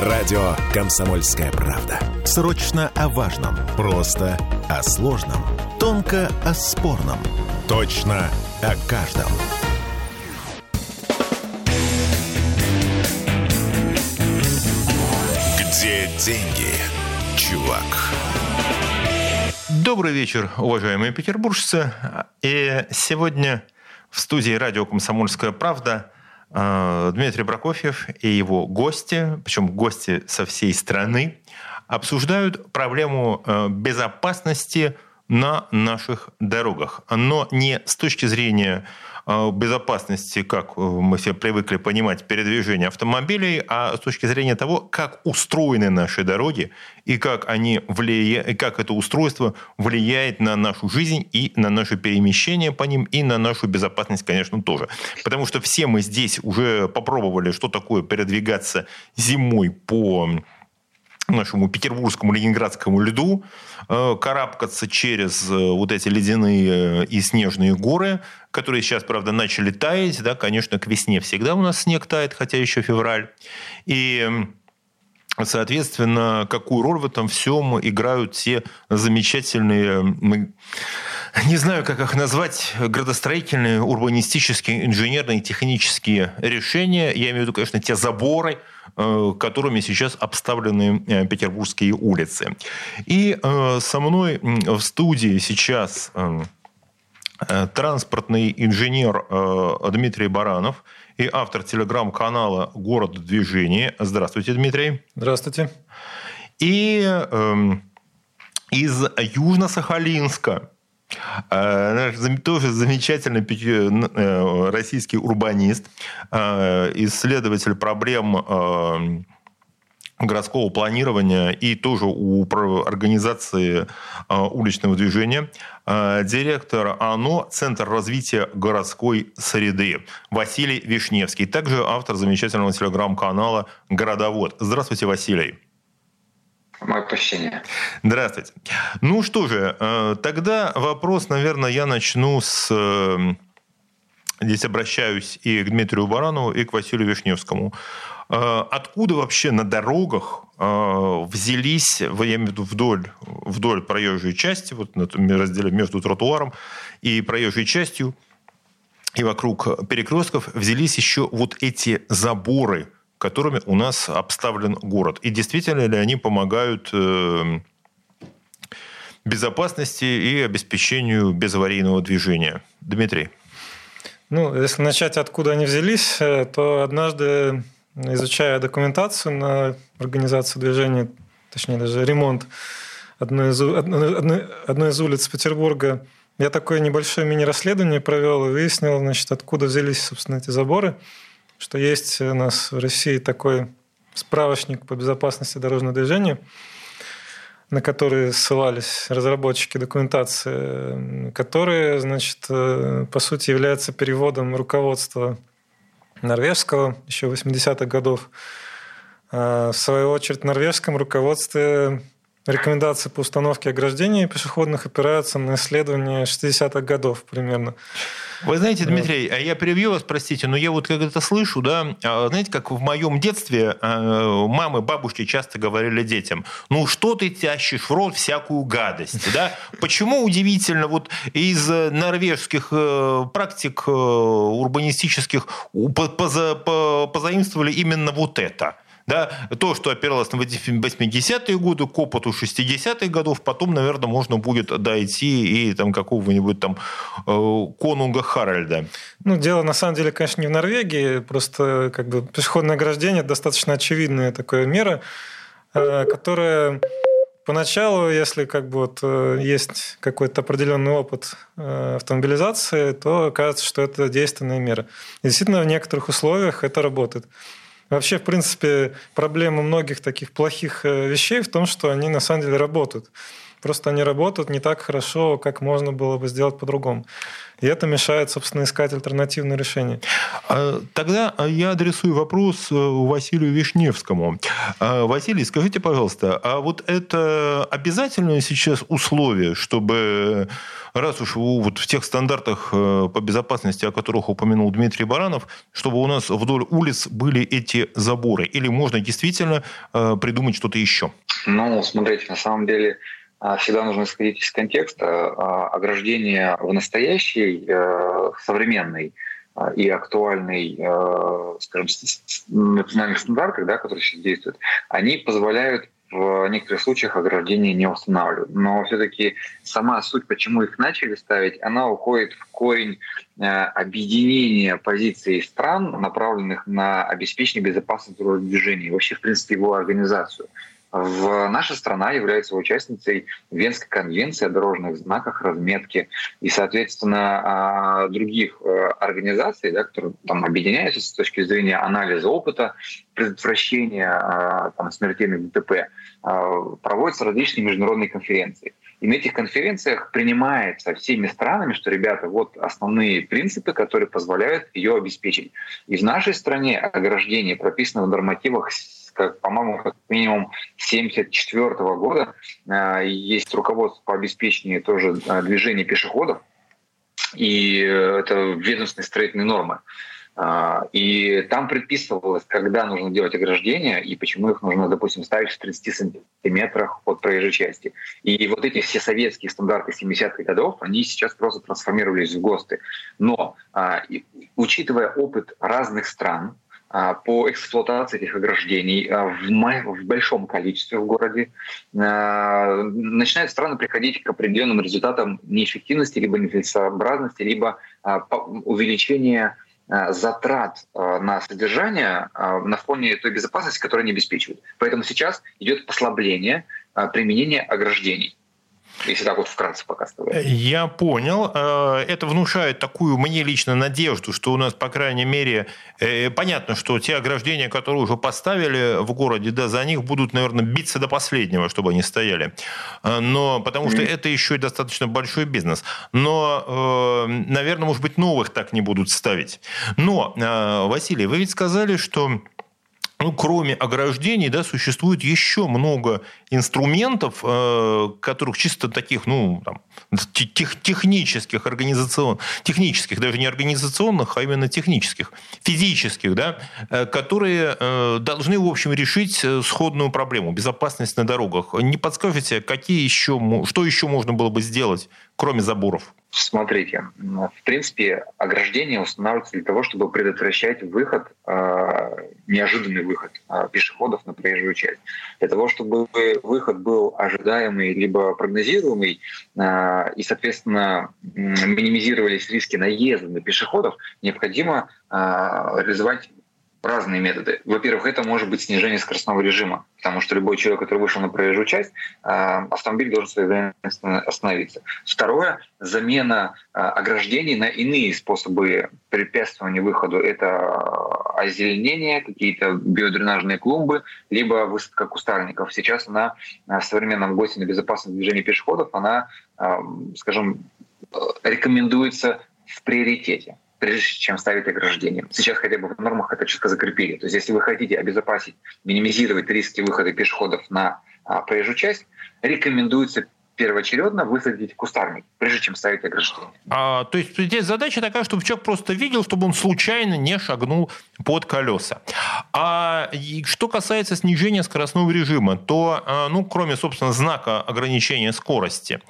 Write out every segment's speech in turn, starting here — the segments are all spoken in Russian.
Радио «Комсомольская правда». Срочно о важном. Просто о сложном. Тонко о спорном. Точно о каждом. Где деньги, чувак? Добрый вечер, уважаемые петербуржцы. И сегодня в студии радио «Комсомольская правда» Дмитрий Прокофьев и его гости, причем гости со всей страны, обсуждают проблему э, безопасности на наших дорогах. Но не с точки зрения э, безопасности, как мы все привыкли понимать, передвижения автомобилей, а с точки зрения того, как устроены наши дороги и как, они влияют, и как это устройство влияет на нашу жизнь и на наше перемещение по ним, и на нашу безопасность, конечно, тоже. Потому что все мы здесь уже попробовали, что такое передвигаться зимой по нашему петербургскому ленинградскому льду, э, карабкаться через э, вот эти ледяные э, и снежные горы, которые сейчас, правда, начали таять. Да, конечно, к весне всегда у нас снег тает, хотя еще февраль. И Соответственно, какую роль в этом всем играют все замечательные, не знаю, как их назвать, градостроительные, урбанистические, инженерные, технические решения. Я имею в виду, конечно, те заборы, Э, которыми сейчас обставлены э, петербургские улицы. И э, со мной в студии сейчас транспортный инженер Дмитрий Баранов и автор телеграм-канала «Город в движении». Здравствуйте, Дмитрий. Здравствуйте. И эм, из Южно-Сахалинска тоже замечательный э, российский урбанист, а, исследователь проблем а, городского планирования и тоже у организации уличного движения, директор ОНО «Центр развития городской среды» Василий Вишневский, также автор замечательного телеграм-канала «Городовод». Здравствуйте, Василий. Мое прощение. Здравствуйте. Ну что же, э, тогда вопрос, наверное, я начну с... Э, здесь обращаюсь и к Дмитрию Баранову, и к Василию Вишневскому. Э, откуда вообще на дорогах взялись, я имею в виду вдоль, вдоль проезжей части, вот разделе между тротуаром и проезжей частью, и вокруг перекрестков взялись еще вот эти заборы – которыми у нас обставлен город. И действительно ли они помогают э, безопасности и обеспечению безаварийного движения? Дмитрий. Ну, если начать, откуда они взялись, э, то однажды, изучая документацию на организацию движения, точнее даже ремонт одной из, одной, одной из улиц Петербурга, я такое небольшое мини-расследование провел и выяснил, значит, откуда взялись, собственно, эти заборы что есть у нас в России такой справочник по безопасности дорожного движения, на который ссылались разработчики документации, которые, значит, э, по сути, являются переводом руководства норвежского еще 80-х годов. А в свою очередь, в норвежском руководстве рекомендации по установке ограждений пешеходных опираются на исследования 60-х годов примерно. Вы знаете, Дмитрий, а я перебью вас, простите, но я вот как это слышу, да, а, знаете, как в моем детстве а, мамы, бабушки часто говорили детям, ну что ты тащишь в рот всякую гадость, да? Почему удивительно, вот из норвежских э, практик э, урбанистических позаимствовали именно вот это – да, то, что опиралось на 80-е годы, к опыту 60-х годов, потом, наверное, можно будет дойти и там какого-нибудь там э, конунга Харальда. Ну, дело на самом деле, конечно, не в Норвегии, просто как бы пешеходное ограждение достаточно очевидная такая мера, э, которая Поначалу, если как бы вот э, есть какой-то определенный опыт автомобилизации, то кажется, что это действенная мера. И действительно, в некоторых условиях это работает. Вообще, в принципе, проблема многих таких плохих э, вещей в том, что они на самом деле работают. Просто они работают не так хорошо, как можно было бы сделать по-другому. И это мешает, собственно, искать альтернативные решения. А, тогда я адресую вопрос э, Василию Вишневскому. А, Василий, скажите, пожалуйста, а вот это обязательное сейчас условие, чтобы раз уж вот в тех стандартах э, по безопасности, о которых упомянул Дмитрий Баранов, чтобы у нас вдоль улиц были эти заборы? Или можно действительно э, придумать что-то еще? Ну, смотрите, на самом деле всегда нужно исходить из контекста. А, ограждение в настоящей, э, современной а, и актуальной, э, скажем, национальных стандартах, да, которые сейчас действуют, они позволяют в некоторых случаях ограждения не устанавливают. Но все-таки сама суть, почему их начали ставить, она уходит в корень э, объединения позиций стран, направленных на обеспечение безопасности движения, вообще, в принципе, его организацию. В наша страна является участницей Венской конвенции о дорожных знаках, разметке и, соответственно, а, других э, организаций, да, которые там объединяются с точки зрения анализа опыта, предотвращения а, там, смертельных ДТП, а, проводятся различные международные конференции. И на этих конференциях принимается всеми странами, что, ребята, вот основные принципы, которые позволяют ее обеспечить. И в нашей стране ограждение прописано в нормативах как, по-моему, как минимум 1974 года э, есть руководство по обеспечению тоже э, движения пешеходов, и это ведомственные строительные нормы. Э, и там предписывалось, когда нужно делать ограждения и почему их нужно, допустим, ставить в 30 сантиметрах от проезжей части. И вот эти все советские стандарты 70-х годов, они сейчас просто трансформировались в ГОСТы. Но учитывая опыт разных стран, а, по эксплуатации этих ограждений а, в, большом количестве в городе, а, начинают страны приходить к определенным результатам неэффективности, либо нецелесообразности, либо увеличения затрат на содержание на фоне той безопасности, которую они обеспечивают. Поэтому сейчас идет послабление применения ограждений если так вот вкратце показывать. Я понял. Э, это внушает такую мне лично надежду, что у нас, по крайней мере, э, понятно, что те ограждения, которые уже поставили в городе, да, за них будут, наверное, биться до последнего, чтобы они стояли. Э, но потому что mm-hmm. это еще и достаточно большой бизнес. Но, наверное, может быть, новых так не будут ставить. Но, Василий, вы ведь сказали, что ну, кроме ограждений, да, существует еще много инструментов, э, которых чисто таких, ну, там, тех, технических, организационных, технических, даже не организационных, а именно технических, физических, да, э, которые э, должны, в общем, решить э, сходную проблему – безопасность на дорогах. Не подскажете, какие еще, что еще можно было бы сделать, кроме заборов? Смотрите, в принципе, ограждение устанавливается для того, чтобы предотвращать выход, э, неожиданный выход э, пешеходов на проезжую часть. Для того, чтобы выход был ожидаемый либо прогнозируемый, э, и, соответственно, минимизировались риски наезда на пешеходов, необходимо реализовать разные методы. Во-первых, это может быть снижение скоростного режима, потому что любой человек, который вышел на проезжую часть, а, автомобиль должен своевременно остановиться. Второе — замена а, ограждений на иные способы препятствования выходу. Это озеленение, какие-то биодренажные клумбы, либо высадка кустарников. Сейчас она в современном гости на безопасность движения пешеходов, она, а, скажем, рекомендуется в приоритете прежде чем ставить ограждение. Сейчас хотя бы в нормах это четко закрепили. То есть если вы хотите обезопасить, минимизировать риски выхода пешеходов на а, проезжую часть, рекомендуется первоочередно высадить кустарник, прежде чем ставить ограждение. А, то есть здесь задача такая, чтобы человек просто видел, чтобы он случайно не шагнул под колеса. А что касается снижения скоростного режима, то, а, ну, кроме, собственно, знака ограничения скорости,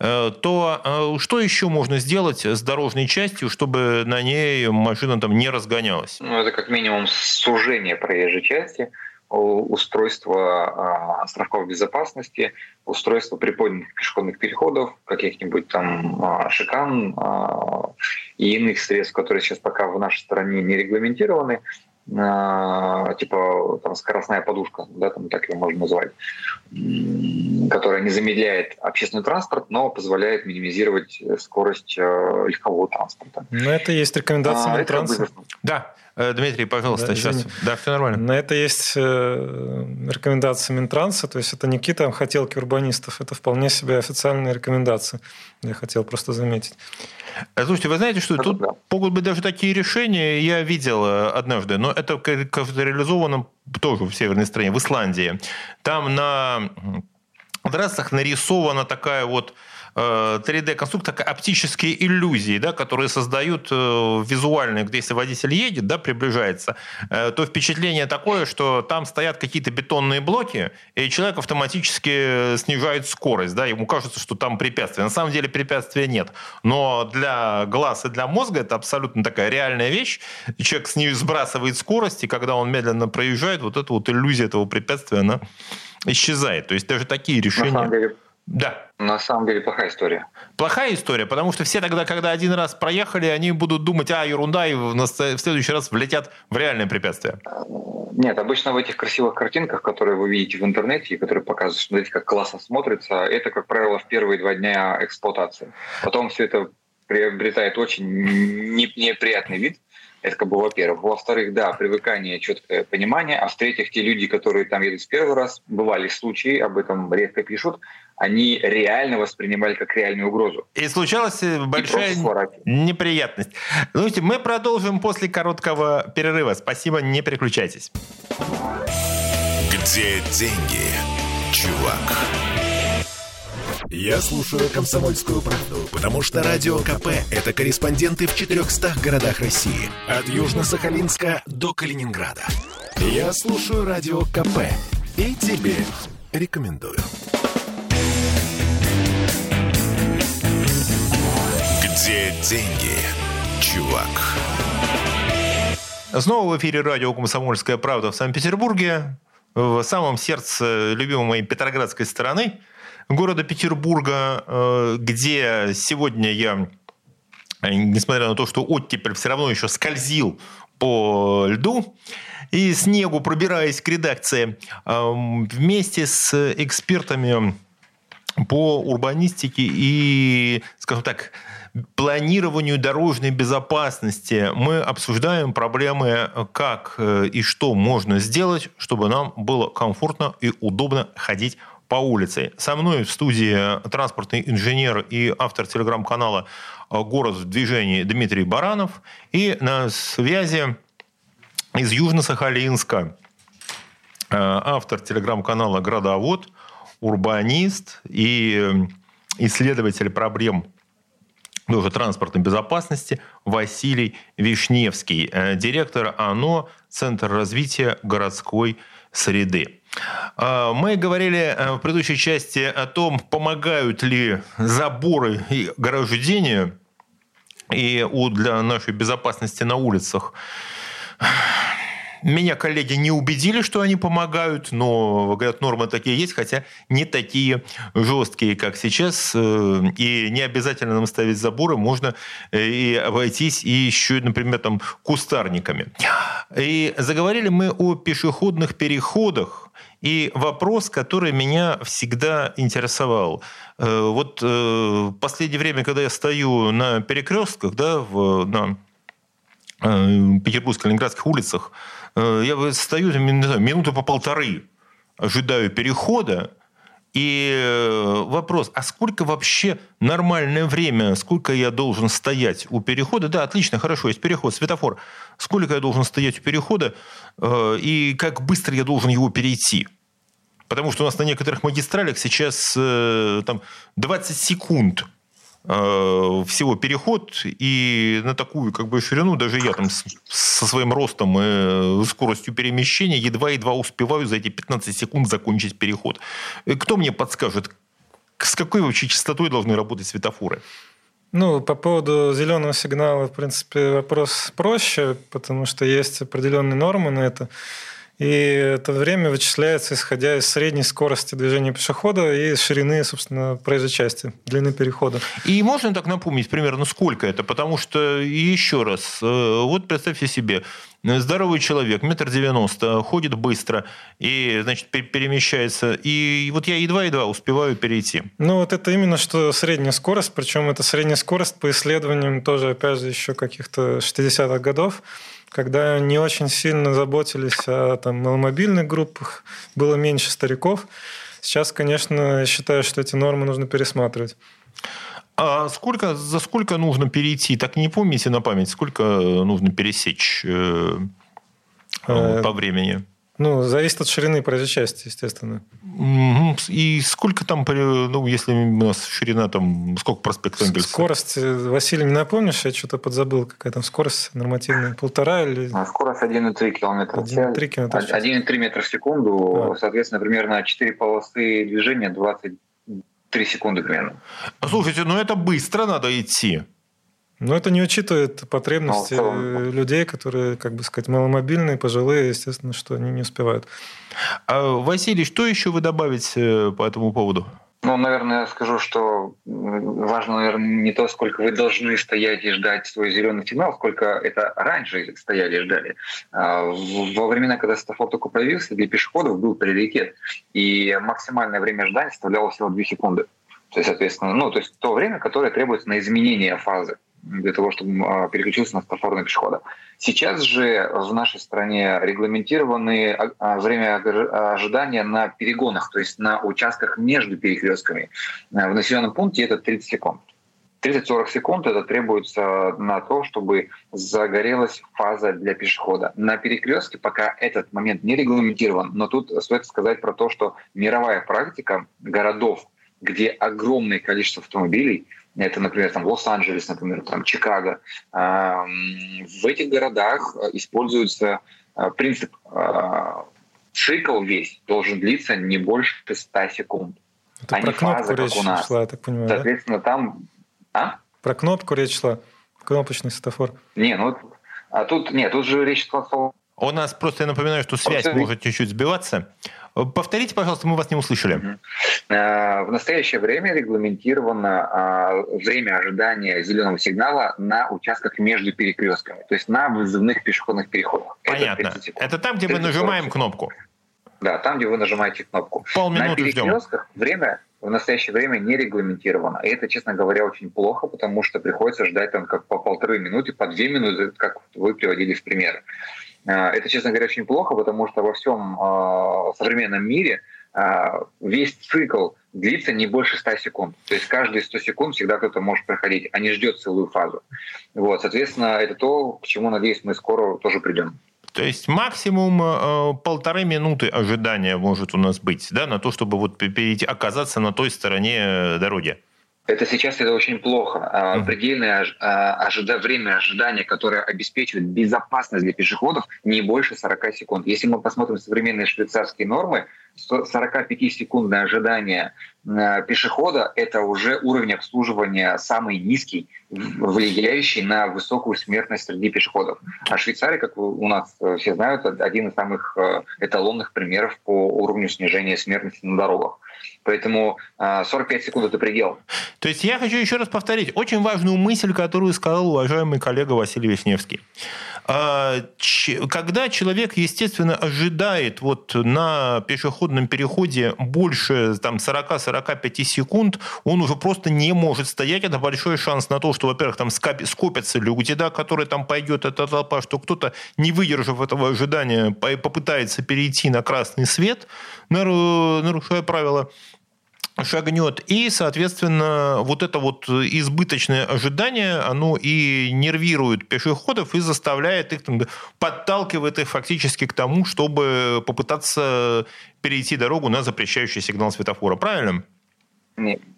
э, то а, что еще можно сделать с дорожной частью, чтобы на ней машина там не разгонялась? Ну, это как минимум сужение проезжей части – устройство островков безопасности, устройство приподнятых пешеходных переходов, каких-нибудь там а, шикан а, и иных средств, которые сейчас пока в нашей стране не регламентированы, а, типа там скоростная подушка, да, там так ее можно назвать. которая не замедляет общественный транспорт, но позволяет минимизировать скорость легкового транспорта. Но это есть рекомендация а, Минтранса. Да, Дмитрий, пожалуйста, да, сейчас. Да, все нормально. На это есть э, рекомендации Минтранса, то есть это не какие-то хотелки урбанистов, это вполне себе официальные рекомендации. Я хотел просто заметить. Э, слушайте, вы знаете, что тут могут быть даже такие решения, я видел однажды, но это как-то реализовано тоже в северной стране, в Исландии. Там на трассах нарисована такая вот 3D-конструкция, э, оптические иллюзии, да, которые создают э, визуальные, где если водитель едет, да, приближается, э, то впечатление такое, что там стоят какие-то бетонные блоки, и человек автоматически снижает скорость, да, ему кажется, что там препятствие. На самом деле препятствия нет. Но для глаз и для мозга это абсолютно такая реальная вещь. Человек с нее сбрасывает скорость, и когда он медленно проезжает, вот эта вот иллюзия этого препятствия, она исчезает. То есть даже такие решения... Да. На самом деле плохая история. Плохая история, потому что все тогда, когда один раз проехали, они будут думать, а, ерунда, и в следующий раз влетят в реальное препятствие. Нет, обычно в этих красивых картинках, которые вы видите в интернете, и которые показывают, что смотрите, как классно смотрится, это, как правило, в первые два дня эксплуатации. Потом все это приобретает очень неприятный вид – это как бы во-первых. Во-вторых, да, привыкание, четкое понимание. А в-третьих, те люди, которые там едут в первый раз, бывали случаи, об этом редко пишут, они реально воспринимали как реальную угрозу. И случалась э, большая неприятность. Слушайте, мы продолжим после короткого перерыва. Спасибо, не переключайтесь. Где деньги, чувак? Я слушаю «Комсомольскую правду», потому что «Радио КП» — это корреспонденты в 400 городах России. От Южно-Сахалинска до Калининграда. Я слушаю «Радио КП» и тебе рекомендую. Где деньги, чувак? Снова в эфире радио «Комсомольская правда» в Санкт-Петербурге, в самом сердце любимой моей петроградской стороны – города Петербурга, э, где сегодня я, несмотря на то, что оттепель все равно еще скользил по льду и снегу, пробираясь к редакции, э, вместе с экспертами по урбанистике и, скажем так, планированию дорожной безопасности мы обсуждаем проблемы, как э, и что можно сделать, чтобы нам было комфортно и удобно ходить по улице. Со мной в студии транспортный инженер и автор телеграм-канала «Город в движении» Дмитрий Баранов. И на связи из Южно-Сахалинска э, автор телеграм-канала «Градовод», урбанист и исследователь проблем тоже транспортной безопасности Василий Вишневский, э, директор ОНО Центр развития городской среды. А, мы говорили э, в предыдущей части о том, помогают ли заборы и ограждения и для нашей безопасности на улицах. Меня коллеги не убедили, что они помогают, но, говорят, нормы такие есть, хотя не такие жесткие, как сейчас. Э, и не обязательно нам ставить заборы, можно э, и обойтись и еще, например, там, кустарниками. И заговорили мы о пешеходных переходах, и вопрос, который меня всегда интересовал. Э, вот в последнее время, когда я стою на перекрестках, да, в, на петербургско-ленинградских улицах, я стою минуты по полторы, ожидаю перехода, и э, вопрос, а сколько вообще нормальное время, сколько я должен стоять у перехода? Да, отлично, хорошо, есть переход, светофор. Сколько я должен стоять у перехода э, и как быстро я должен его перейти? Потому что у нас на некоторых магистралях сейчас там 20 секунд Э, всего переход, и на такую как бы ширину даже я там со своим ростом и скоростью перемещения едва-едва успеваю за эти 15 секунд закончить переход. Э, кто мне подскажет, с какой вообще частотой должны работать светофоры? Ну, по поводу зеленого сигнала, в принципе, вопрос проще, потому что есть определенные нормы на это. И это время вычисляется, исходя из средней скорости движения пешехода и ширины, собственно, проезжей части, длины перехода. И можно так напомнить примерно, сколько это? Потому что, еще раз, э, вот представьте себе, здоровый человек, метр девяносто, ходит быстро и, значит, перемещается. И вот я едва-едва успеваю перейти. Ну, вот это именно что средняя скорость, причем это средняя скорость по исследованиям тоже, опять же, еще каких-то 60-х годов когда не очень сильно заботились о там, маломобильных группах, было меньше стариков. Сейчас, конечно, я считаю, что эти нормы нужно пересматривать. А сколько, за сколько нужно перейти? Так не помните на память, сколько нужно пересечь э, э, по времени? Ну, зависит от ширины проезжей части, естественно. И сколько там, ну, если у нас ширина, там, сколько проспект Энгельса? Скорость, э, Василий, не напомнишь? Я что-то подзабыл, какая там скорость нормативная, полтора или... А скорость 1,3 километра 1,3 километра 1,3 метра в секунду, да. соответственно, примерно 4 полосы движения, 23 секунды примерно. Слушайте, ну это быстро надо идти. Но это не учитывает потребности ну, людей, которые, как бы сказать, маломобильные, пожилые, естественно, что они не успевают. А, Василий, что еще вы добавить э, по этому поводу? Ну, наверное, я скажу, что важно, наверное, не то, сколько вы должны стоять и ждать свой зеленый сигнал, сколько это раньше стояли и ждали. А, во времена, когда светофор только появился, для пешеходов был приоритет, и максимальное время ожидания составляло всего 2 секунды. То есть, соответственно, ну, то есть то время, которое требуется на изменение фазы для того, чтобы а, переключился на светофорного пешехода. Сейчас же в нашей стране регламентированы а, а, время ожидания на перегонах, то есть на участках между перекрестками. В населенном пункте это 30 секунд. 30-40 секунд это требуется на то, чтобы загорелась фаза для пешехода. На перекрестке пока этот момент не регламентирован, но тут стоит сказать про то, что мировая практика городов, где огромное количество автомобилей, это, например, там Лос-Анджелес, например, там Чикаго. В этих городах используется а, принцип а, цикл весь должен длиться не больше 100 секунд. Это а про не кнопку фаза, речь как у нас. шла, я так понимаю, Соответственно, да? там... А? Про кнопку речь шла, кнопочный светофор. Не, ну а тут нет, тут же речь шла у нас просто, я напоминаю, что связь может чуть-чуть сбиваться. Повторите, пожалуйста, мы вас не услышали. Э, в настоящее время регламентировано а, время ожидания зеленого сигнала на участках между перекрестками, то есть на вызывных пешеходных переходах. Понятно. Это, Это там, где мы нажимаем кнопку. Да, там, где вы нажимаете кнопку. Полминуты на перекрестках ждем. время в настоящее время не регламентировано. И это, честно говоря, очень плохо, потому что приходится ждать там как по полторы минуты, по две минуты, как вы приводили в пример. А, это, честно говоря, очень плохо, потому что во всем а, современном мире а, весь цикл длится не больше 100 секунд. То есть каждые 100 секунд всегда кто-то может проходить, а не ждет целую фазу. Вот, соответственно, это то, к чему, надеюсь, мы скоро тоже придем. То есть максимум э, полторы минуты ожидания может у нас быть, да, на то, чтобы вот перейти, оказаться на той стороне э, дороги. Это сейчас это очень плохо. Mm-hmm. Предельное ожида... время ожидания, которое обеспечивает безопасность для пешеходов, не больше 40 секунд. Если мы посмотрим современные швейцарские нормы, 45-секундное ожидание э, пешехода – это уже уровень обслуживания самый низкий, влияющий на высокую смертность среди пешеходов. А Швейцария, как у нас э, все знают, один из самых э, эталонных примеров по уровню снижения смертности на дорогах. Поэтому 45 секунд – это предел. То есть я хочу еще раз повторить очень важную мысль, которую сказал уважаемый коллега Василий Вишневский. А, когда человек, естественно, ожидает вот на пешеходном переходе больше там, 40-45 секунд, он уже просто не может стоять. Это большой шанс на то, что, во-первых, там скопятся люди, да, которые там пойдет эта толпа, что кто-то, не выдержав этого ожидания, попытается перейти на красный свет, нарушая правила шагнет. И, соответственно, вот это вот избыточное ожидание, оно и нервирует пешеходов и заставляет их, там, подталкивает их фактически к тому, чтобы попытаться перейти дорогу на запрещающий сигнал светофора. Правильно?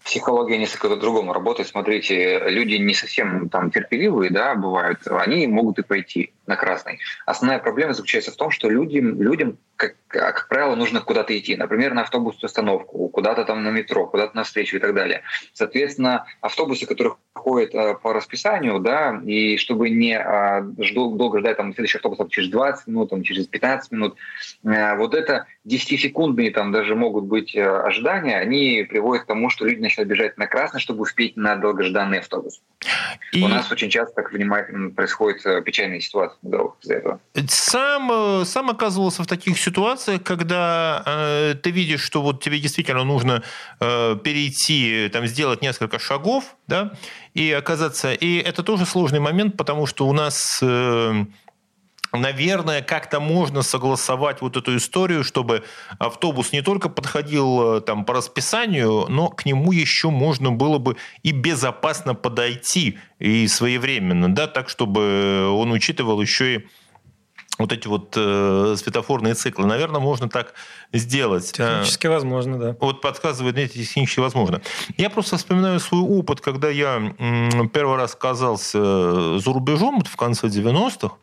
Психология несколько по-другому работает. Смотрите, люди не совсем там терпеливые, да, бывают, они могут и пойти на красный. Основная проблема заключается в том, что людям, людям как, как правило, нужно куда-то идти. Например, на автобусную остановку, куда-то там на метро, куда-то на встречу и так далее. Соответственно, автобусы, которые ходят э, по расписанию, да, и чтобы не э, долго ждать там следующий автобус там, через 20 минут, там, через 15 минут, э, вот это 10-секундные там даже могут быть э, ожидания, они приводят к тому, что люди начинают бежать на красный, чтобы успеть на долгожданный автобус. И... У нас очень часто так происходит э, печальная ситуация из-за этого. Сам, э, сам оказывался в таких ситуациях, когда э, ты видишь, что вот тебе действительно нужно э, перейти, там, сделать несколько шагов, да, и оказаться... И это тоже сложный момент, потому что у нас... Э, наверное, как-то можно согласовать вот эту историю, чтобы автобус не только подходил э, там по расписанию, но к нему еще можно было бы и безопасно подойти и своевременно, да, так, чтобы он учитывал еще и вот эти вот э, светофорные циклы. Наверное, можно так сделать. Технически возможно, да. Вот подсказывает, нет, технически возможно. Я просто вспоминаю свой опыт, когда я первый раз оказался за рубежом в конце 90-х.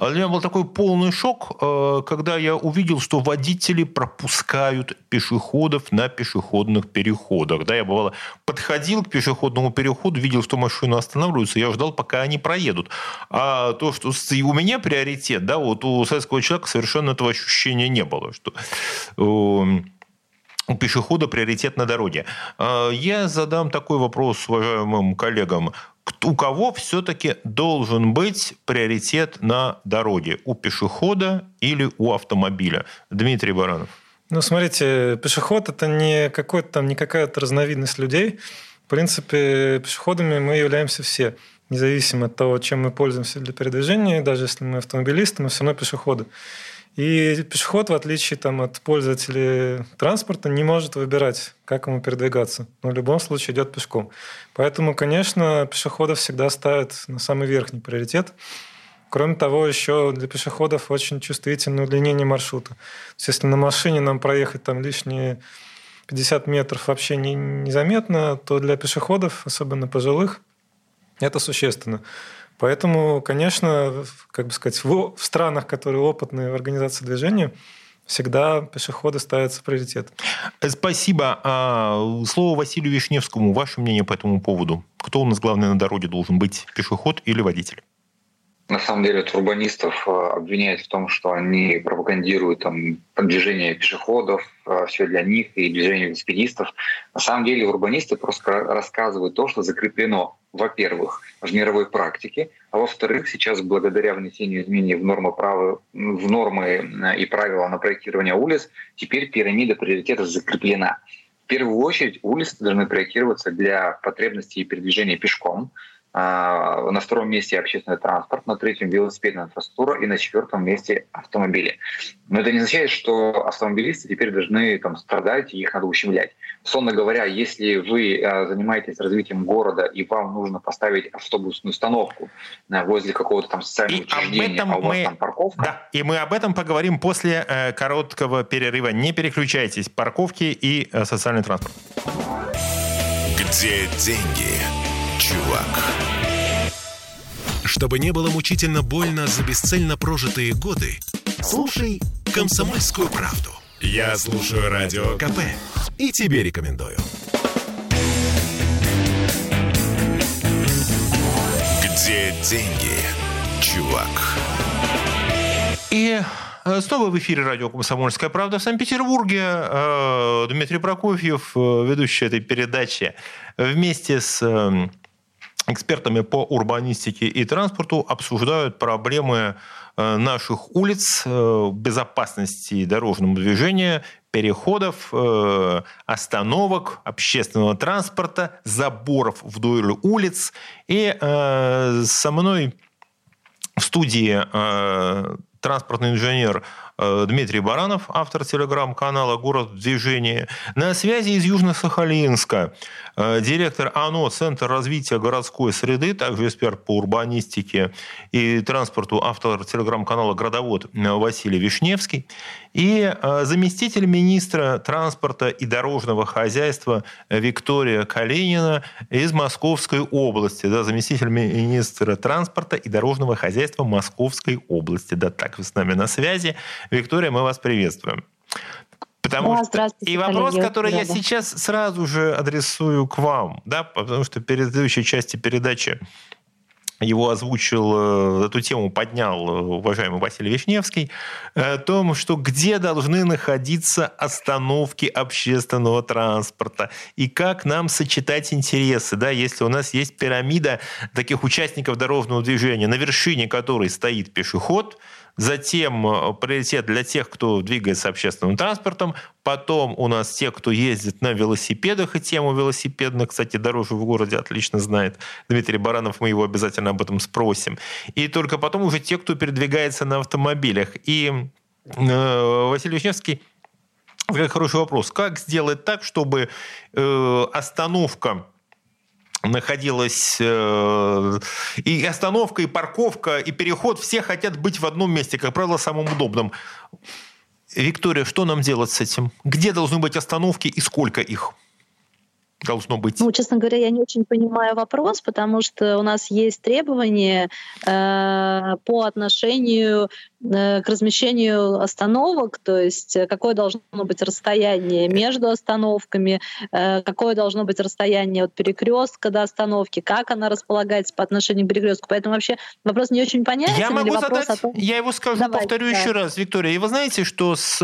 А для меня был такой полный шок, э, когда я увидел, что водители пропускают пешеходов на пешеходных переходах. Да, я бывало подходил к пешеходному переходу, видел, что машина останавливается, я ждал, пока они проедут. А то, что у меня приоритет, да, вот у советского человека совершенно этого ощущения не было, что у пешехода приоритет на дороге. А, я задам такой вопрос уважаемым коллегам у кого все-таки должен быть приоритет на дороге? У пешехода или у автомобиля? Дмитрий Баранов. Ну, смотрите, пешеход – это не, какой-то там, не какая-то разновидность людей. В принципе, пешеходами мы являемся все, независимо от того, чем мы пользуемся для передвижения. Даже если мы автомобилисты, мы все равно пешеходы. И пешеход, в отличие там, от пользователей транспорта, не может выбирать, как ему передвигаться. Но в любом случае идет пешком. Поэтому, конечно, пешеходов всегда ставят на самый верхний приоритет. Кроме того, еще для пешеходов очень чувствительное удлинение маршрута. То есть, если на машине нам проехать там лишние 50 метров вообще не, незаметно, то для пешеходов, особенно пожилых, это существенно. Поэтому, конечно, как бы сказать, в, в странах, которые опытные в организации движения, всегда пешеходы ставятся в приоритет. Спасибо. А, слово Василию Вишневскому. Ваше мнение по этому поводу? Кто у нас главный на дороге должен быть, пешеход или водитель? На самом деле урбанистов э, обвиняют в том, что они пропагандируют там, движение пешеходов, э, все для них и движение велосипедистов. На самом деле урбанисты просто рассказывают то, что закреплено, во-первых, в мировой практике, а во-вторых, сейчас благодаря внесению изменений в нормы, права, в нормы э, и правила на проектирование улиц, теперь пирамида приоритетов закреплена. В первую очередь улицы должны проектироваться для потребностей передвижения пешком, на втором месте общественный транспорт, на третьем велосипедная инфраструктура и на четвертом месте автомобили. Но это не означает, что автомобилисты теперь должны там, страдать и их надо ущемлять. Сонно говоря, если вы а, занимаетесь развитием города и вам нужно поставить автобусную установку а, возле какого-то там социального и учреждения, а у вас мы... там парковка... Да, и мы об этом поговорим после э, короткого перерыва. Не переключайтесь. Парковки и э, социальный транспорт. Где деньги? Чувак. Чтобы не было мучительно больно за бесцельно прожитые годы, слушай «Комсомольскую правду». Я слушаю Радио КП и тебе рекомендую. Где деньги, чувак? И э, Снова в эфире радио «Комсомольская правда» в Санкт-Петербурге. Э, Дмитрий Прокофьев, э, ведущий этой передачи, вместе с эм, экспертами по урбанистике и транспорту обсуждают проблемы э, наших улиц, э, безопасности дорожного движения, переходов, э, остановок, общественного транспорта, заборов вдоль улиц. И со мной в студии транспортный инженер Дмитрий Баранов, автор телеграм-канала «Город в движении». На связи из Южно-Сахалинска э, директор АНО «Центр развития городской среды», также эксперт по урбанистике и транспорту, автор телеграм-канала «Градовод» Василий Вишневский и э, заместитель министра транспорта и дорожного хозяйства Виктория Калинина из Московской области, да, заместитель министра транспорта и дорожного хозяйства Московской области. Да, так вы с нами на связи. Виктория, мы вас приветствуем. Потому да, что и вопрос, коллеги, который я сейчас сразу же адресую к вам, да, потому что в предыдущей части передачи его озвучил, э, эту тему поднял э, уважаемый Василий Вишневский, о том, что где должны находиться остановки общественного транспорта и как нам сочетать интересы, да, если у нас есть пирамида таких участников дорожного движения, на вершине которой стоит пешеход – затем э, приоритет для тех, кто двигается общественным транспортом, потом у нас те, кто ездит на велосипедах, и тему велосипедных, кстати, дороже в городе отлично знает Дмитрий Баранов, мы его обязательно об этом спросим, и только потом уже те, кто передвигается на автомобилях. И э, Василий Вишневский хороший вопрос. Как сделать так, чтобы э, остановка находилась э, и остановка, и парковка, и переход. Все хотят быть в одном месте, как правило, самым удобным. Виктория, что нам делать с этим? Где должны быть остановки и сколько их? должно быть? Ну, честно говоря, я не очень понимаю вопрос, потому что у нас есть требования э, по отношению к размещению остановок, то есть э, какое должно быть расстояние между остановками, э, какое должно быть расстояние от перекрестка до остановки, как она располагается по отношению к перекрестку. Поэтому вообще вопрос не очень понятен. Я могу задать, том... я его скажу, Давайте, повторю да. еще раз, Виктория. И вы знаете, что с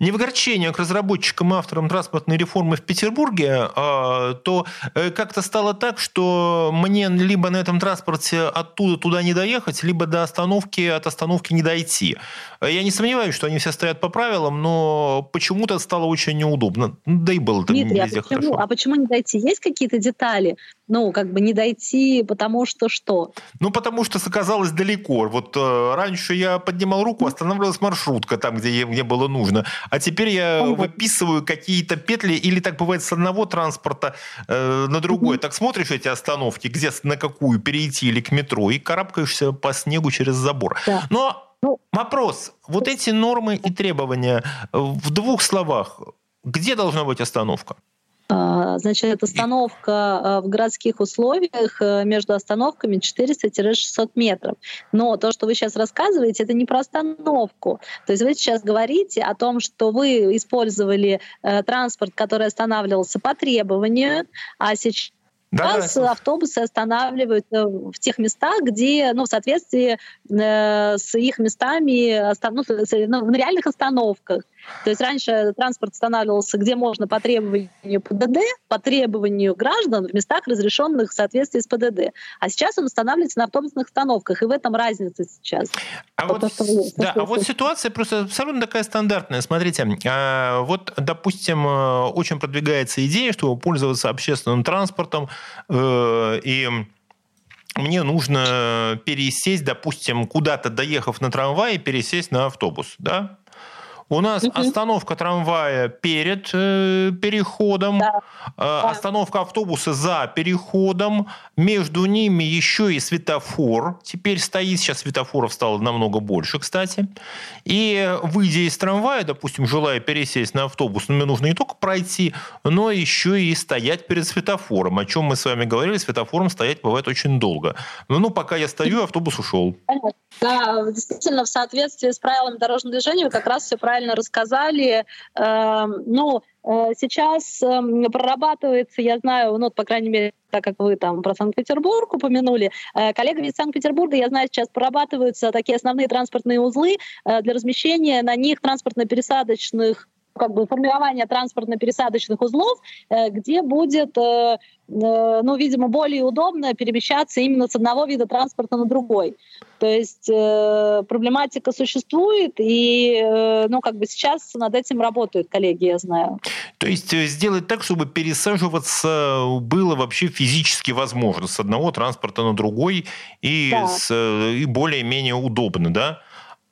не в огорчение к разработчикам, авторам транспортной реформы в Петербурге, а, то как-то стало так, что мне либо на этом транспорте оттуда туда не доехать, либо до остановки от остановки не дойти. Я не сомневаюсь, что они все стоят по правилам, но почему-то стало очень неудобно. Да и было там Дмитрий, а почему, хорошо. А почему не дойти? Есть какие-то детали? Ну, как бы не дойти, потому что что? Ну, потому что оказалось далеко. Вот э, раньше я поднимал руку, останавливалась маршрутка там, где мне было нужно. А теперь я ага. выписываю какие-то петли, или так бывает с одного транспорта э, на другой. Так смотришь эти остановки, где на какую перейти или к метро, и карабкаешься по снегу через забор. Да. Но ну, вопрос. Вот эти нормы и требования в двух словах. Где должна быть остановка? А, значит, остановка а, в городских условиях э, между остановками 400-600 метров. Но то, что вы сейчас рассказываете, это не про остановку. То есть вы сейчас говорите о том, что вы использовали э, транспорт, который останавливался по требованию, а сейчас да, Нас да, автобусы останавливаются в тех местах, где, ну, в соответствии э, с их местами, ну, ну, в реальных остановках. То есть раньше транспорт останавливался, где можно по требованию ПДД, по требованию граждан в местах, разрешенных в соответствии с ПДД. А сейчас он устанавливается на автобусных остановках, и в этом разница сейчас. А вот, то, да, а вот ситуация просто абсолютно такая стандартная. Смотрите, а, вот, допустим, э, очень продвигается идея, что пользоваться общественным транспортом э, и мне нужно пересесть, допустим, куда-то доехав на трамвае, пересесть на автобус, да? У нас угу. остановка трамвая перед э, переходом, да. э, остановка автобуса за переходом, между ними еще и светофор. Теперь стоит, сейчас светофоров стало намного больше, кстати. И выйдя из трамвая, допустим, желая пересесть на автобус, ну, мне нужно не только пройти, но еще и стоять перед светофором. О чем мы с вами говорили, светофором стоять бывает очень долго. Но ну, пока я стою, автобус ушел. Да, действительно, в соответствии с правилами дорожного движения вы как раз все правильно правильно рассказали. Эм, ну, э, сейчас эм, прорабатывается, я знаю, ну, по крайней мере, так как вы там про Санкт-Петербург упомянули, э, коллегами из Санкт-Петербурга, я знаю, сейчас прорабатываются такие основные транспортные узлы э, для размещения на них транспортно-пересадочных как бы формирование транспортно-пересадочных узлов, где будет Э, ну, видимо, более удобно перемещаться именно с одного вида транспорта на другой. То есть э, проблематика существует, и э, ну, как бы сейчас над этим работают коллеги, я знаю. То есть э, сделать так, чтобы пересаживаться было вообще физически возможно с одного транспорта на другой и, да. с, э, и более-менее удобно, да?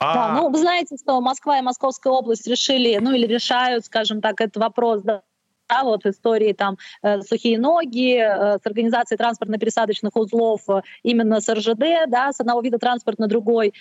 А... Да, ну вы знаете, что Москва и Московская область решили, ну или решают, скажем так, этот вопрос да, да, вот истории там э, сухие ноги, э, с организацией транспортно-пересадочных узлов э, именно с РЖД, да, с одного вида транспорта на другой,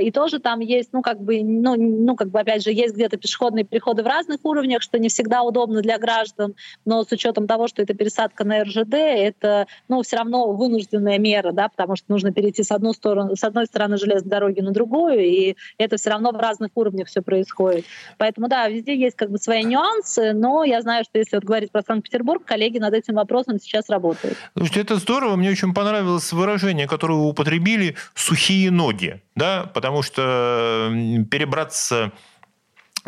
и тоже там есть, ну, как бы, ну, ну, как бы, опять же, есть где-то пешеходные переходы в разных уровнях, что не всегда удобно для граждан, но с учетом того, что это пересадка на РЖД, это, ну, все равно вынужденная мера, да, потому что нужно перейти с, одну сторону, с одной стороны железной дороги на другую, и это все равно в разных уровнях все происходит. Поэтому, да, везде есть как бы свои нюансы, но я знаю, что если вот говорить про Санкт-Петербург, коллеги над этим вопросом сейчас работают. Слушайте, это здорово. Мне очень понравилось выражение, которое вы употребили «сухие ноги», да, потому что перебраться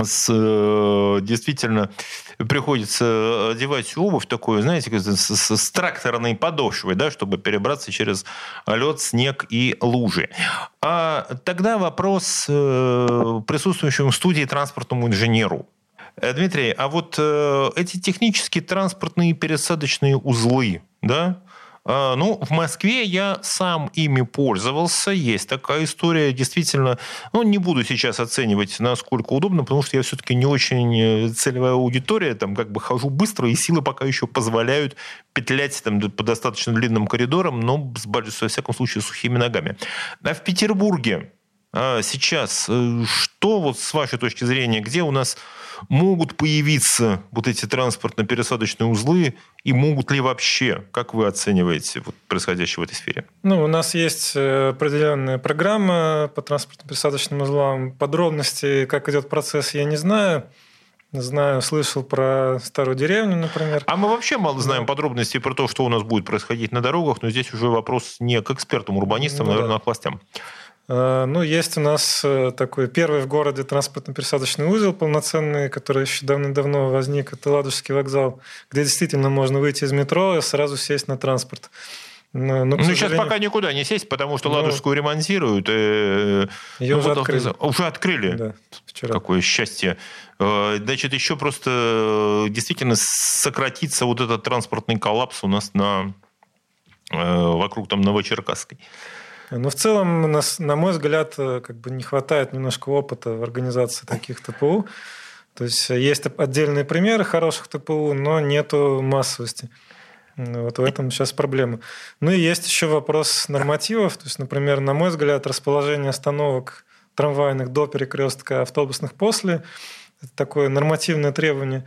с, э, действительно приходится одевать обувь такую, знаете, с, с, с тракторной подошвой, да, чтобы перебраться через лед, снег и лужи. А тогда вопрос э, присутствующему в студии транспортному инженеру. Э, Дмитрий, а вот эти технические транспортные пересадочные узлы, да, а, ну, в Москве я сам ими пользовался. Есть такая история. Действительно, ну, не буду сейчас оценивать, насколько удобно, потому что я все-таки не очень э, целевая аудитория. Там как бы хожу быстро, и силы пока еще позволяют петлять там по достаточно длинным коридорам, но, с, во всяком случае, сухими ногами. А в Петербурге сейчас э, что вот с вашей точки зрения, где у нас могут появиться вот эти транспортно-пересадочные узлы и могут ли вообще, как вы оцениваете вот происходящее в этой сфере? Ну, у нас есть э, определенная программа по транспортно-пересадочным узлам. Подробности, как идет процесс, я не знаю. Знаю, слышал про старую деревню, например. А мы вообще мало знаем да. подробностей про то, что у нас будет происходить на дорогах, но здесь уже вопрос не к экспертам, урбанистам, ну, наверное, да. а к властям. Э, ну, есть у нас э, такой первый в городе транспортно-пересадочный узел полноценный, который еще давно-давно возник. Это Ладожский вокзал, где действительно можно выйти из метро и сразу сесть на транспорт. Но, но, ну, сожалению... сейчас пока никуда не сесть, потому что ну, Ладожскую ремонтируют. И... Э, Ее ну, уже вот, открыли. Уже открыли? Да, вчера. Какое счастье. Значит, еще просто действительно сократится вот этот транспортный коллапс у нас на... вокруг там Новочеркасской. Но в целом, на, на мой взгляд, э, как бы не хватает немножко опыта в организации таких ТПУ. То есть есть отдельные примеры хороших ТПУ, но нету массовости. Вот в этом сейчас проблема. Ну и есть еще вопрос нормативов. То есть, например, на мой взгляд, расположение остановок трамвайных до перекрестка, автобусных после – это такое нормативное требование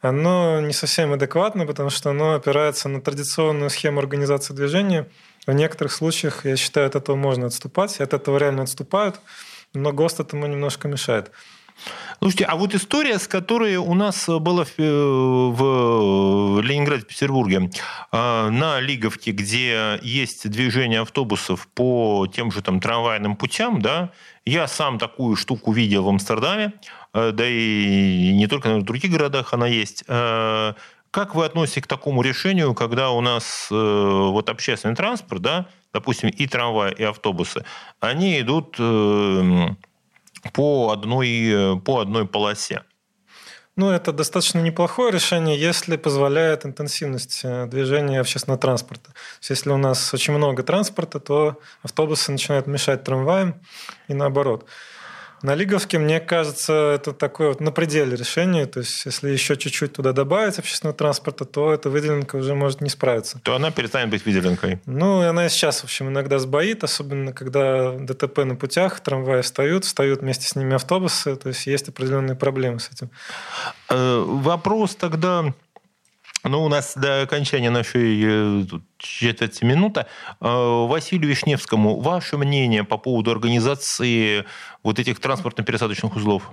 оно не совсем адекватно, потому что оно опирается на традиционную схему организации движения – в некоторых случаях, я считаю, от этого можно отступать, и от этого реально отступают, но ГОСТ этому немножко мешает. Слушайте, а вот история, с которой у нас была в, в Ленинграде, в Петербурге, а, на Лиговке, где есть движение автобусов по тем же там трамвайным путям, да, я сам такую штуку видел в Амстердаме, э, да и не только в других городах она есть. Э, как вы относитесь к такому решению, когда у нас э, вот общественный транспорт, да, допустим, и трамвай, и автобусы, они идут э, по, одной, по одной полосе? Ну, это достаточно неплохое решение, если позволяет интенсивность э, движения общественного транспорта. То есть, если у нас очень много транспорта, то автобусы начинают мешать трамваям и наоборот. На Лиговске, мне кажется, это такое вот на пределе решение. То есть, если еще чуть-чуть туда добавить общественного транспорта, то эта выделенка уже может не справиться. То она перестанет быть выделенкой. Ну, и она и сейчас, в общем, иногда сбоит, особенно когда ДТП на путях, трамваи встают, встают вместе с ними автобусы. То есть, есть определенные проблемы с этим. Э, вопрос тогда ну, у нас до окончания нашей э, четверти минута. Э, Василию Вишневскому, ваше мнение по поводу организации вот этих транспортно-пересадочных узлов?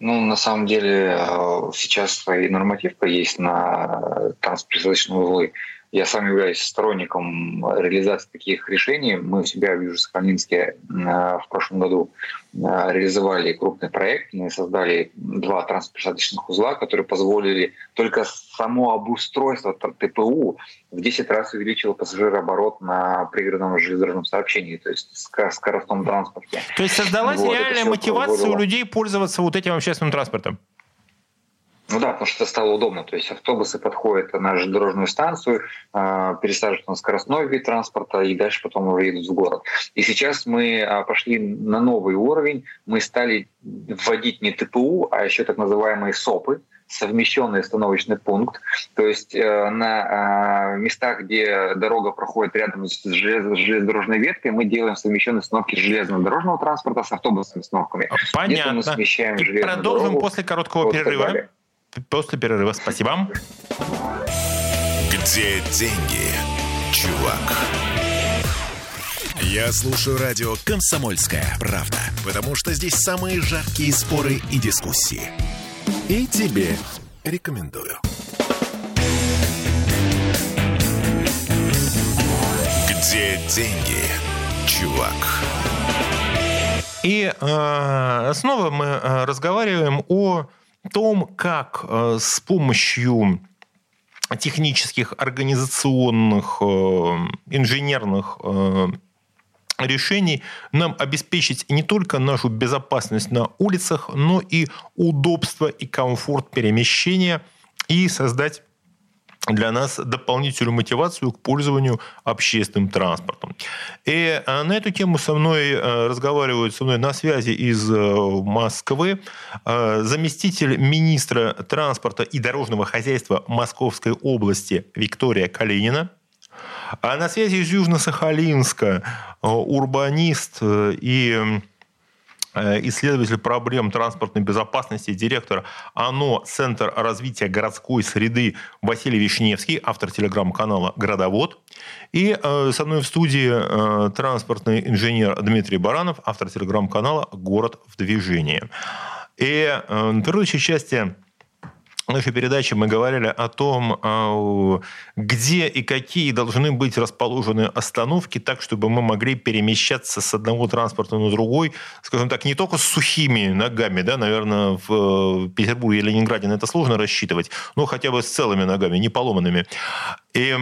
Ну, на самом деле, э, сейчас и нормативка есть на транспортно-пересадочные узлы. Я сам являюсь сторонником реализации таких решений. Мы у себя в Южно-Сахалинске э, в прошлом году э, реализовали крупный проект. Мы создали два транспортных узла, которые позволили только само обустройство ТПУ в 10 раз увеличило пассажирооборот на пригородном железнодорожном сообщении, то есть скоростном транспорте. То есть создалась вот, реальная мотивация у людей пользоваться вот этим общественным транспортом? Ну да, потому что это стало удобно. То есть автобусы подходят на железнодорожную станцию, а, пересаживают на скоростной вид транспорта и дальше потом уже едут в город. И сейчас мы а, пошли на новый уровень. Мы стали вводить не ТПУ, а еще так называемые СОПы, совмещенный остановочный пункт. То есть э, на э, местах, где дорога проходит рядом с железнодорожной веткой, мы делаем совмещенные остановки железнодорожного транспорта с автобусными остановками. Понятно. мы смещаем И продолжим дорогу, после короткого вот перерыва. После перерыва. Спасибо. Где деньги, чувак? Я слушаю радио «Комсомольская правда», потому что здесь самые жаркие споры и дискуссии. И тебе рекомендую. Где деньги, чувак? И э, снова мы э, разговариваем о том, как э, с помощью технических, организационных, э, инженерных э, решений нам обеспечить не только нашу безопасность на улицах, но и удобство и комфорт перемещения и создать для нас дополнительную мотивацию к пользованию общественным транспортом. И э, на эту тему со мной э, разговаривают со мной на связи из э, Москвы заместитель министра транспорта и дорожного хозяйства Московской области Виктория Калинина. А на связи из Южно-Сахалинска урбанист и исследователь проблем транспортной безопасности, директор ОНО «Центр развития городской среды» Василий Вишневский, автор телеграм-канала «Городовод». И э, со мной в студии э, транспортный инженер Дмитрий Баранов, автор телеграм-канала «Город в движении». И в предыдущей части нашей передаче мы говорили о том, а, где и какие должны быть расположены остановки, так, чтобы мы могли перемещаться с одного транспорта на другой, скажем так, не только с сухими ногами, да, наверное, в Петербурге или Ленинграде на это сложно рассчитывать, но хотя бы с целыми ногами, не поломанными. И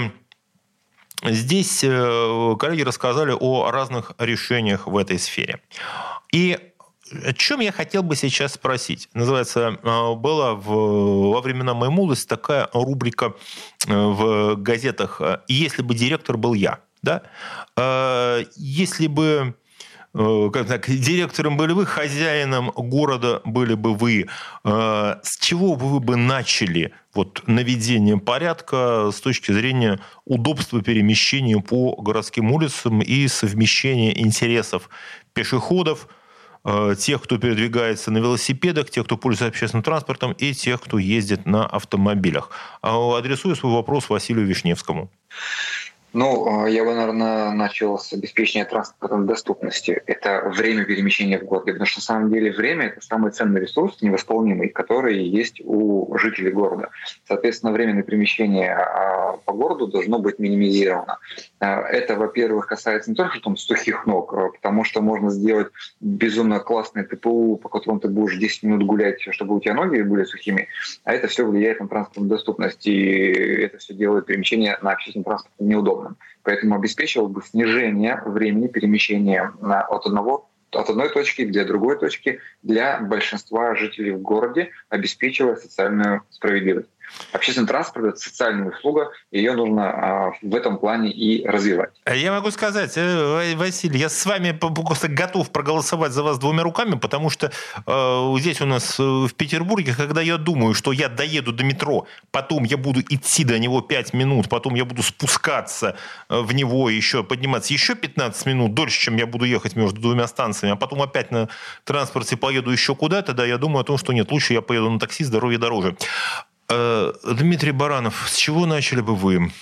здесь э, коллеги рассказали о разных решениях в этой сфере. И о чем я хотел бы сейчас спросить? Называется, э, была в, во времена моей молодости такая рубрика э, в газетах «Если бы директор был я». Да? Э, если бы как так, директором были вы, хозяином города были бы вы. С чего бы вы бы начали вот, наведение порядка с точки зрения удобства перемещения по городским улицам и совмещения интересов пешеходов – Э, тех, кто передвигается на велосипедах, тех, кто пользуется общественным транспортом и тех, кто ездит на автомобилях. А, адресую свой вопрос Василию Вишневскому. Ну, э, я бы, наверное, начал с обеспечения транспортной доступности. Это время перемещения в городе. Потому что на самом деле время — это самый ценный ресурс, невосполнимый, который есть у жителей города. Соответственно, время на перемещение а, по городу должно быть минимизировано. Э, это, во-первых, касается не только там, сухих ног, потому что можно сделать безумно классный ТПУ, по которому ты будешь 10 минут гулять, чтобы у тебя ноги были сухими, а это все влияет на транспортную доступность, и это все делает перемещение на общественном транспорте неудобно удобным. Поэтому обеспечивал бы снижение времени перемещения от одного от одной точки для другой точки для большинства жителей в городе, обеспечивая социальную справедливость. Общественный транспорт – это социальная услуга, ее нужно а, в этом плане и развивать. А я могу сказать, э, Василий, я с вами просто готов проголосовать за вас двумя руками, потому что э, здесь у нас э, в Петербурге, когда я думаю, что я доеду до метро, потом я буду идти до него 5 минут, потом я буду спускаться в него еще, подниматься еще 15 минут, дольше, чем я буду ехать между двумя станциями, а потом опять на транспорте поеду еще куда-то, да, я думаю о том, что нет, лучше я поеду на такси, здоровье дороже. Э, Дмитрий Баранов, с чего начали бы вы?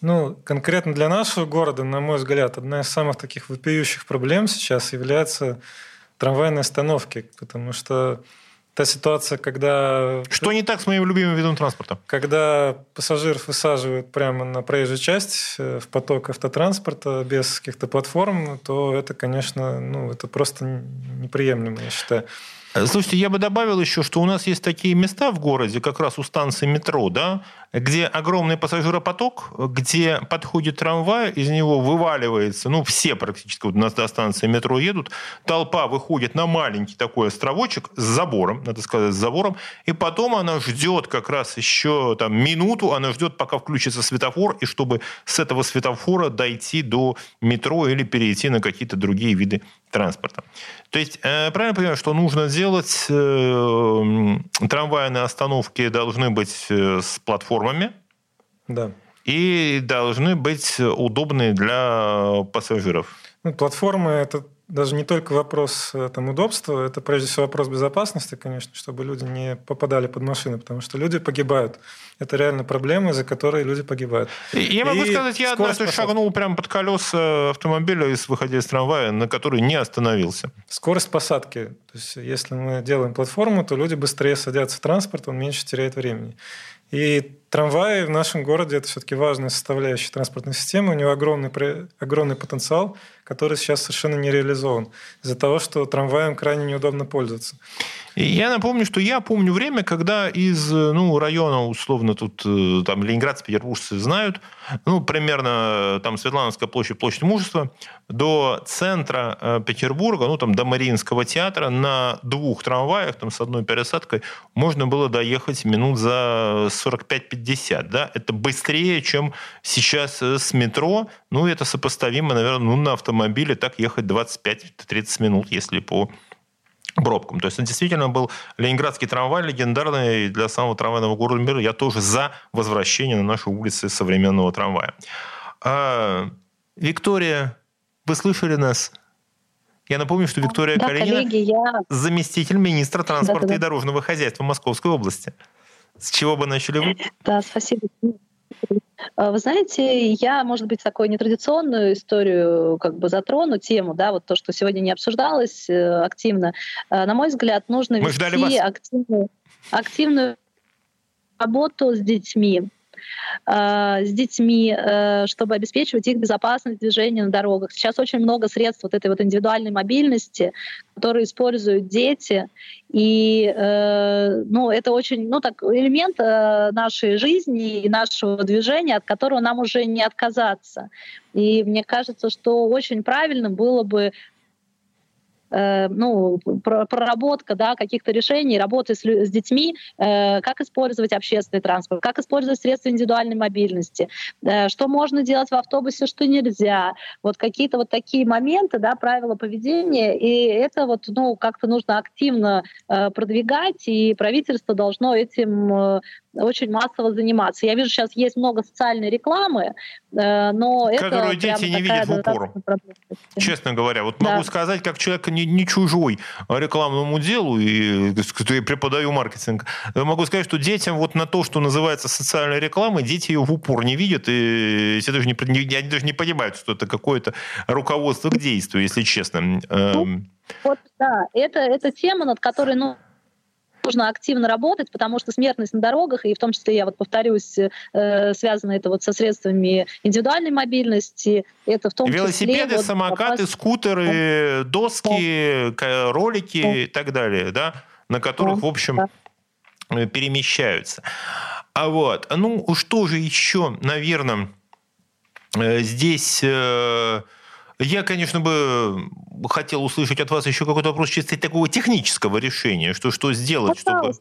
Ну, конкретно для нашего города, на мой взгляд, одна из самых таких вопиющих проблем сейчас является трамвайные остановки, потому что та ситуация, когда... Что не так с моим любимым видом транспорта? Когда пассажиров высаживают прямо на проезжую часть э, в поток автотранспорта без каких-то платформ, то это, конечно, ну, это просто неприемлемо, я считаю. Э, слушайте, я бы добавил еще, что у нас есть такие места в городе, как раз у станции метро, да, где огромный пассажиропоток, где подходит трамвай, из него вываливается, ну, все практически вот на станции метро едут, толпа выходит на маленький такой островочек с забором, надо сказать, с забором, и потом она ждет как раз еще там минуту, она ждет, пока включится светофор, и чтобы с этого светофора дойти до метро или перейти на какие-то другие виды транспорта. То есть, э, правильно понимаю, что нужно сделать, э, трамвайные остановки должны быть э, с платформами, да. и должны быть удобны для пассажиров. Ну, платформы – это даже не только вопрос э, там, удобства, это прежде всего вопрос безопасности, конечно, чтобы люди не попадали под машины, потому что люди погибают. Это реально проблема, из-за которой люди погибают. Я могу и сказать, я однажды шагнул прямо под колеса автомобиля, из выходя из трамвая, на который не остановился. Скорость посадки. То есть, если мы делаем платформу, то люди быстрее садятся в транспорт, он меньше теряет времени. И трамваи в нашем городе – это все-таки важная составляющая транспортной системы. У него огромный, огромный потенциал, который сейчас совершенно не реализован из-за того, что трамваем крайне неудобно пользоваться. Я напомню, что я помню время, когда из ну, района, условно, тут э, там ленинградцы, петербуржцы знают, ну, примерно там Светлановская площадь, площадь Мужества, до центра э, Петербурга, ну, там до Мариинского театра на двух трамваях, там с одной пересадкой, можно было доехать минут за 45-50, да, это быстрее, чем сейчас э, с метро, ну, это сопоставимо, наверное, ну, на автомобиле так ехать 25-30 минут, если по пробкам. То есть это действительно был ленинградский трамвай легендарный для самого трамвайного города мира. Я тоже за возвращение на наши улицы современного трамвая. А, Виктория, вы слышали нас? Я напомню, что Виктория да, Калинина коллеги, я... заместитель министра транспорта да, да, да. и дорожного хозяйства Московской области. С чего бы начали вы? Да, спасибо. А, вы знаете, я, может быть, такую нетрадиционную историю как бы затрону, тему, да, вот то, что сегодня не обсуждалось э, активно. А, на мой взгляд, нужно Мы вести активную, активную работу с детьми. Э, с детьми, э, чтобы обеспечивать их безопасность движения на дорогах. Сейчас очень много средств вот этой вот индивидуальной мобильности, которые используют дети, и э, ну, это очень ну, так, элемент нашей жизни и нашего движения, от которого нам уже не отказаться. И мне кажется, что очень правильно было бы Э, ну, проработка да, каких-то решений, работы с, с детьми, э, как использовать общественный транспорт, как использовать средства индивидуальной мобильности, э, что можно делать в автобусе, что нельзя. Вот какие-то вот такие моменты, да, правила поведения, и это вот, ну, как-то нужно активно продвигать, и правительство должно этим очень массово заниматься. Я вижу, сейчас есть много социальной рекламы, э, но Которую это дети не видят в упор. Честно говоря, вот да. могу сказать, как человек не, не чужой рекламному делу, и я преподаю маркетинг, могу сказать, что детям вот на то, что называется социальной рекламой, дети ее в упор не видят, и все даже не, они даже не понимают, что это какое-то руководство к действию, если честно. Ну, эм. вот, да, это, это тема, над которой, ну, нужно активно работать, потому что смертность на дорогах, и в том числе, я вот повторюсь, э, связано это вот со средствами индивидуальной мобильности, это в том Велосипеды, числе... Велосипеды, самокаты, вопрос... скутеры, доски, да. ролики да. и так далее, да, на которых, да. в общем, да. перемещаются. А вот, ну, что же еще, наверное, э, здесь... Э, я, конечно, бы хотел услышать от вас еще какой-то вопрос чисто такого технического решения, что, что сделать, чтобы...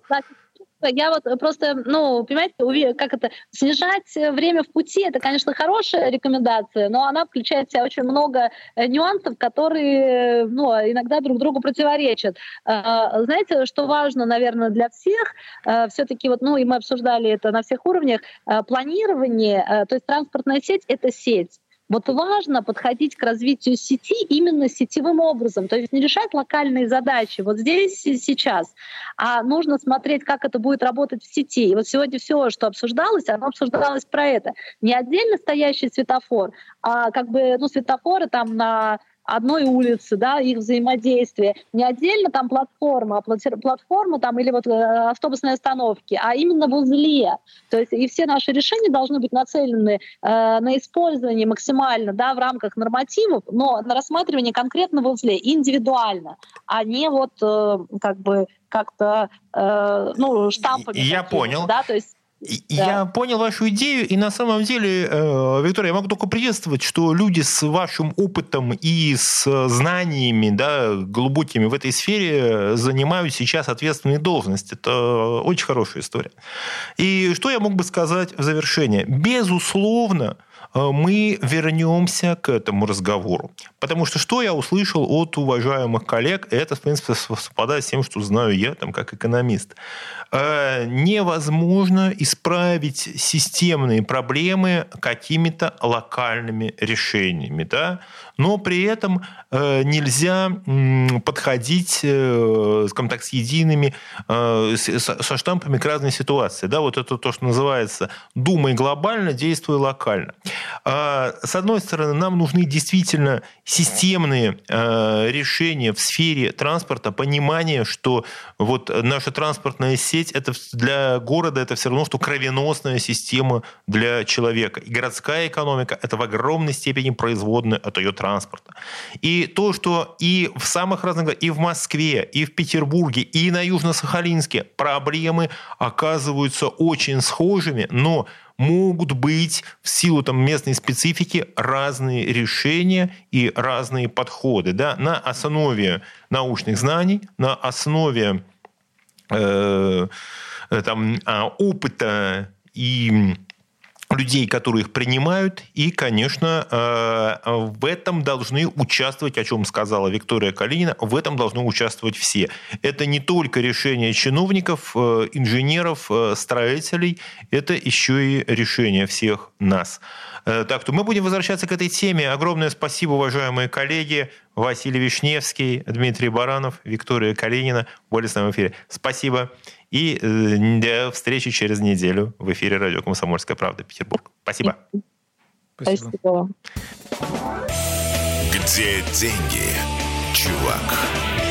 Я вот просто, ну, понимаете, как это, снижать время в пути, это, конечно, хорошая рекомендация, но она включает в себя очень много э, нюансов, которые, ну, иногда друг другу противоречат. А, знаете, что важно, наверное, для всех, э, все-таки вот, ну, и мы обсуждали это на всех уровнях, э, планирование, то есть транспортная сеть — это сеть. Вот важно подходить к развитию сети именно сетевым образом, то есть не решать локальные задачи вот здесь и сейчас, а нужно смотреть, как это будет работать в сети. И вот сегодня все, что обсуждалось, оно обсуждалось про это. Не отдельно стоящий светофор, а как бы ну, светофоры там на одной улицы, да, их взаимодействие. Не отдельно там платформа, а платформа там или вот э, автобусные остановки, а именно в узле. То есть и все наши решения должны быть нацелены э, на использование максимально, да, в рамках нормативов, но на рассматривание конкретно в узле, индивидуально, а не вот э, как бы как-то, э, ну, штампами. Я понял. Да, то есть да. Я понял вашу идею, и на самом деле, э, Виктория, я могу только приветствовать, что люди с вашим опытом и с знаниями да, глубокими в этой сфере занимают сейчас ответственные должности. Это очень хорошая история. И что я мог бы сказать в завершение? Безусловно, мы вернемся к этому разговору. Потому что что я услышал от уважаемых коллег, это, в принципе, совпадает с тем, что знаю я, там, как экономист. Невозможно исправить системные проблемы какими-то локальными решениями. Да? но при этом э, нельзя подходить, э, скажем так, с едиными, э, со штампами к разной ситуации. Да, вот это то, что называется «думай глобально, действуй локально». А, с одной стороны, нам нужны действительно системные решения в сфере транспорта, понимание, что вот наша транспортная сеть это для города это все равно, что кровеносная система для человека. И городская экономика это в огромной степени производная от ее транспорта. И то, что и в самых разных, и в Москве, и в Петербурге, и на Южно-Сахалинске проблемы оказываются очень схожими, но могут быть в силу там, местной специфики разные решения и разные подходы да, на основе научных знаний, на основе э, там, а, опыта и людей, которые их принимают, и, конечно, э, в этом должны участвовать, о чем сказала Виктория Калинина, в этом должны участвовать все. Это не только решение чиновников, э, инженеров, э, строителей, это еще и решение всех нас. Так что мы будем возвращаться к этой теме. Огромное спасибо, уважаемые коллеги. Василий Вишневский, Дмитрий Баранов, Виктория Калинина были с нами в эфире. Спасибо. И э, до встречи через неделю в эфире радио «Комсомольская правда» Петербург. Спасибо. Спасибо. Спасибо. Где деньги, чувак?